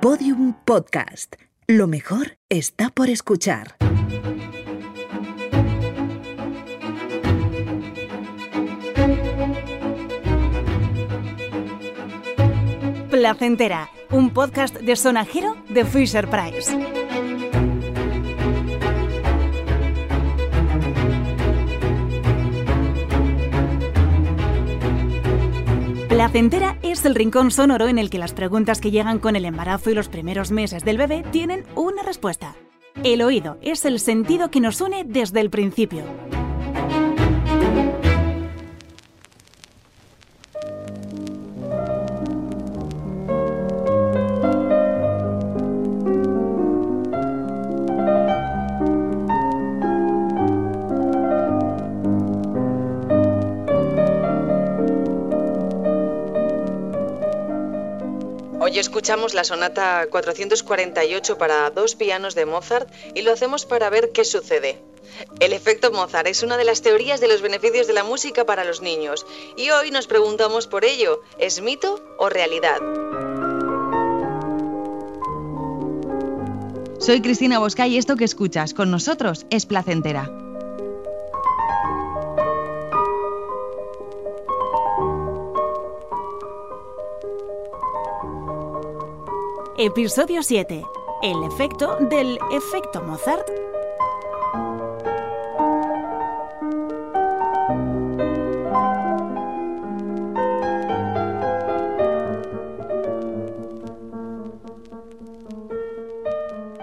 Podium Podcast. Lo mejor está por escuchar. Placentera, un podcast de sonajero de Fisher Price. Placentera es el rincón sonoro en el que las preguntas que llegan con el embarazo y los primeros meses del bebé tienen una respuesta. El oído es el sentido que nos une desde el principio. Hoy escuchamos la sonata 448 para dos pianos de Mozart y lo hacemos para ver qué sucede. El efecto Mozart es una de las teorías de los beneficios de la música para los niños y hoy nos preguntamos por ello, ¿es mito o realidad? Soy Cristina Bosca y esto que escuchas con nosotros es placentera. Episodio 7. El efecto del efecto Mozart.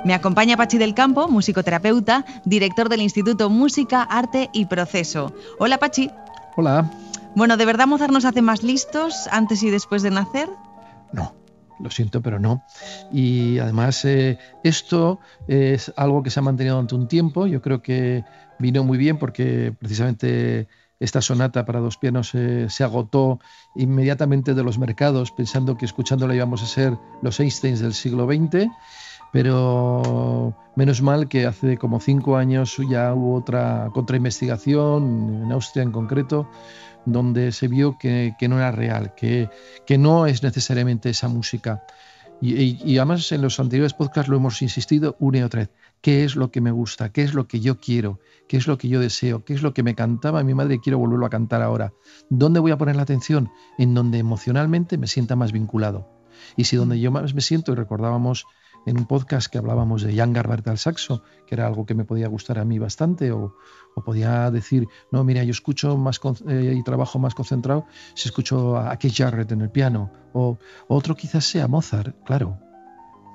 Me acompaña Pachi del Campo, musicoterapeuta, director del Instituto Música, Arte y Proceso. Hola Pachi. Hola. Bueno, ¿de verdad Mozart nos hace más listos antes y después de nacer? No, lo siento, pero no. Y además eh, esto es algo que se ha mantenido durante un tiempo. Yo creo que vino muy bien porque precisamente esta sonata para dos pianos eh, se agotó inmediatamente de los mercados, pensando que escuchándola íbamos a ser los Einsteins del siglo XX. Pero menos mal que hace como cinco años ya hubo otra contrainvestigación, en Austria en concreto, donde se vio que, no era real, que, no es necesariamente esa música. Y, y, y, además en los anteriores podcasts lo hemos insistido una y otra vez. ¿Qué es lo que me gusta? ¿Qué es lo que yo quiero? ¿Qué es lo que yo deseo? ¿Qué es lo que me cantaba mi madre y quiero volverlo a cantar ahora? ¿Dónde voy a poner la atención? En donde emocionalmente me sienta más vinculado. Y si donde yo más me siento, y recordábamos en un podcast que hablábamos de Jan Garbert al saxo, que era algo que me podía gustar a mí bastante, o, o podía decir, no, mira, yo escucho más eh, y trabajo más concentrado si escucho a Keith Jarrett en el piano, o otro quizás sea Mozart, claro,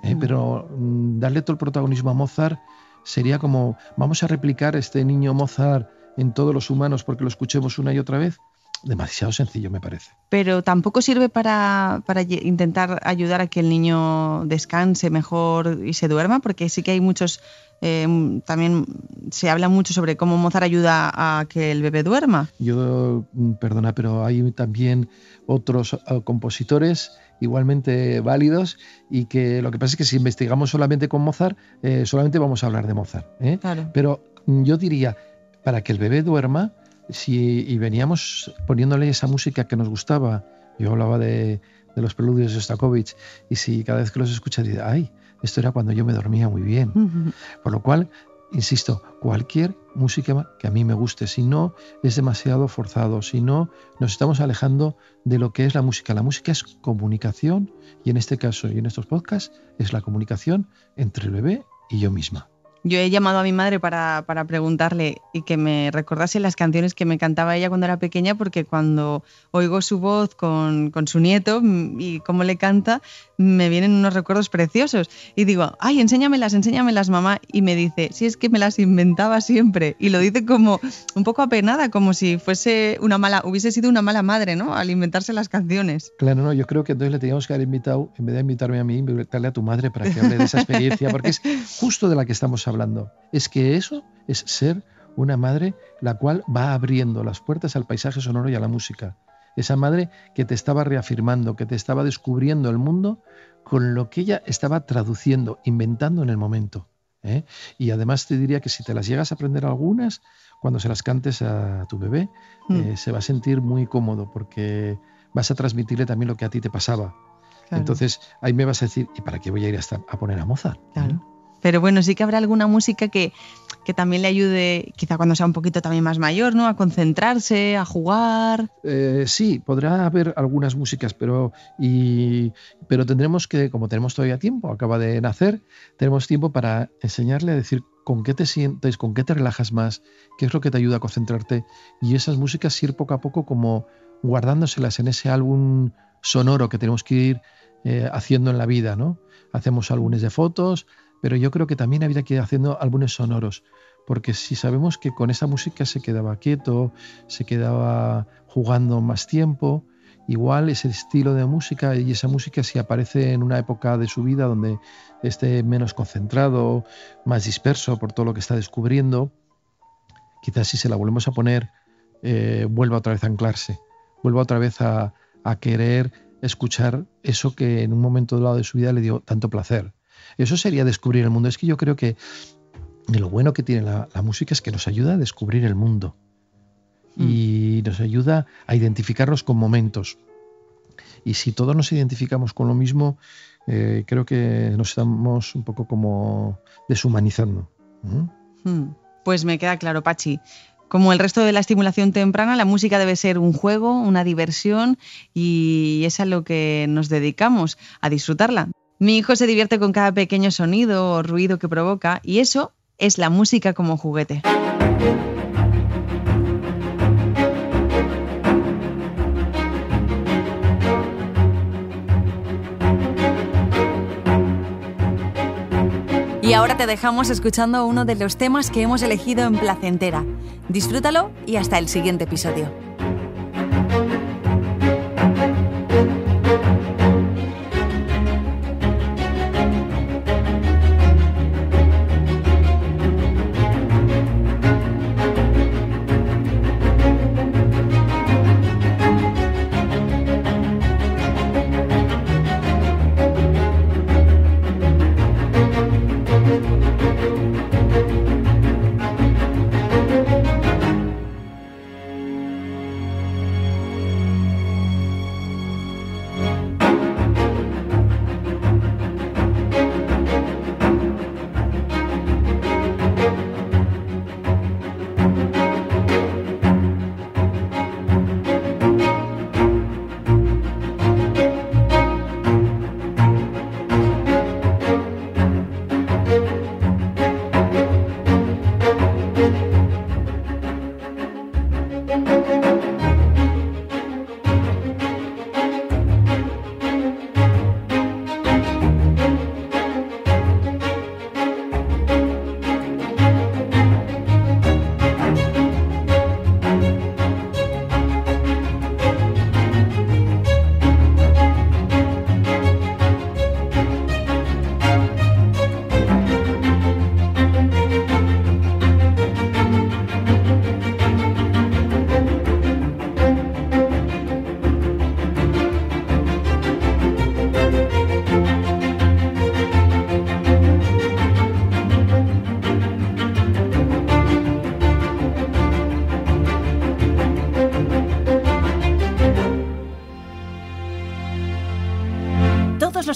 ¿eh? mm. pero mm, darle todo el protagonismo a Mozart sería como, vamos a replicar este niño Mozart en todos los humanos porque lo escuchemos una y otra vez demasiado sencillo, me parece. Pero tampoco sirve para, para, intentar ayudar a que el niño descanse mejor y se duerma, porque sí que hay muchos, eh, también se habla mucho sobre cómo Mozart ayuda a que el bebé duerma. Yo, mm, perdona, pero hay también otros uh, compositores igualmente válidos y que lo que pasa es que si investigamos solamente con Mozart, eh, solamente vamos a hablar de Mozart. ¿eh? Claro. Pero mm, yo diría, para que el bebé duerma, si, y veníamos poniéndole esa música que nos gustaba, yo hablaba de, de los preludios de Stakovich, y si cada vez que los escucha dice, ay, esto era cuando yo me dormía muy bien. Uh -huh. Por lo cual, insisto, cualquier música que a mí me guste, si no es demasiado forzado, si no nos estamos alejando de lo que es la música. La música es comunicación y en este caso y en estos podcasts es la comunicación entre el bebé y yo misma. Yo he llamado a mi madre para, para, preguntarle y que me recordase las canciones que me cantaba ella cuando era pequeña, porque cuando oigo su voz con, con su nieto y cómo le canta, me vienen unos recuerdos preciosos. Y digo, ay, enséñamelas, enséñamelas, mamá. Y me dice, si es que me las inventaba siempre. Y lo dice como un poco apenada, como si fuese una mala, hubiese sido una mala madre, ¿no? Al inventarse las canciones. Claro, no, yo creo que entonces le teníamos que haber invitado, en vez de invitarme a mí, invitarle a tu madre para que hable de esa experiencia, porque es justo de la que estamos hablando. Es que eso es ser una madre la cual va abriendo las puertas al paisaje sonoro y a la música. Esa madre que te estaba reafirmando, que te estaba descubriendo el mundo con lo que ella estaba traduciendo, inventando en el momento. ¿eh? Y además te diría que si te las llegas a aprender algunas, cuando se las cantes a tu bebé, mm. eh, se va a sentir muy cómodo porque vas a transmitirle también lo que a ti te pasaba. Entonces ahí me vas a decir, ¿y para qué voy a ir a poner a Mozart? Claro. Pero bueno, sí que habrá alguna música que, que, también le ayude, quizá cuando sea un poquito también más mayor, ¿no? A concentrarse, a jugar. Eh, sí, podrá haber algunas músicas, pero, y, pero tendremos que, como tenemos todavía tiempo, acaba de nacer, tenemos tiempo para enseñarle a decir con qué te sientes, con qué te relajas más, qué es lo que te ayuda a concentrarte. Y esas músicas ir poco a poco como guardándoselas en ese álbum sonoro que tenemos que ir eh, haciendo en la vida, ¿no? Hacemos álbumes de fotos, pero yo creo que también habría que ir haciendo álbumes sonoros, porque si sabemos que con esa música se quedaba quieto, se quedaba jugando más tiempo, igual ese estilo de música y esa música si aparece en una época de su vida donde esté menos concentrado, más disperso por todo lo que está descubriendo, quizás si se la volvemos a poner, eh, vuelva otra vez a anclarse, vuelva otra vez a, a querer escuchar eso que en un momento lado de su vida le dio tanto placer. Eso sería descubrir el mundo. Es que yo creo que lo bueno que tiene la, música es que nos ayuda a descubrir el mundo y mm. nos ayuda a identificarnos con momentos. Y si todos nos identificamos con lo mismo, eh, creo que nos estamos un poco como deshumanizando. Mm. Pues me queda claro, Pachi. Como el resto de la estimulación temprana, la música debe ser un juego, una diversión y es a lo que nos dedicamos, a disfrutarla. Mi hijo se divierte con cada pequeño sonido o ruido que provoca y eso es la música como juguete. Y ahora te dejamos escuchando uno de los temas que hemos elegido en Placentera. Disfrútalo y hasta el siguiente episodio.